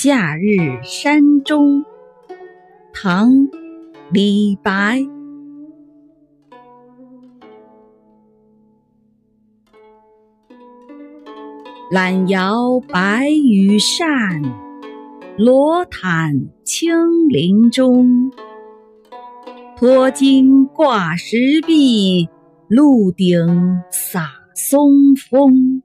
夏日山中，唐李白。懒摇白羽扇，罗毯青林中。脱金挂石壁，露顶洒松风。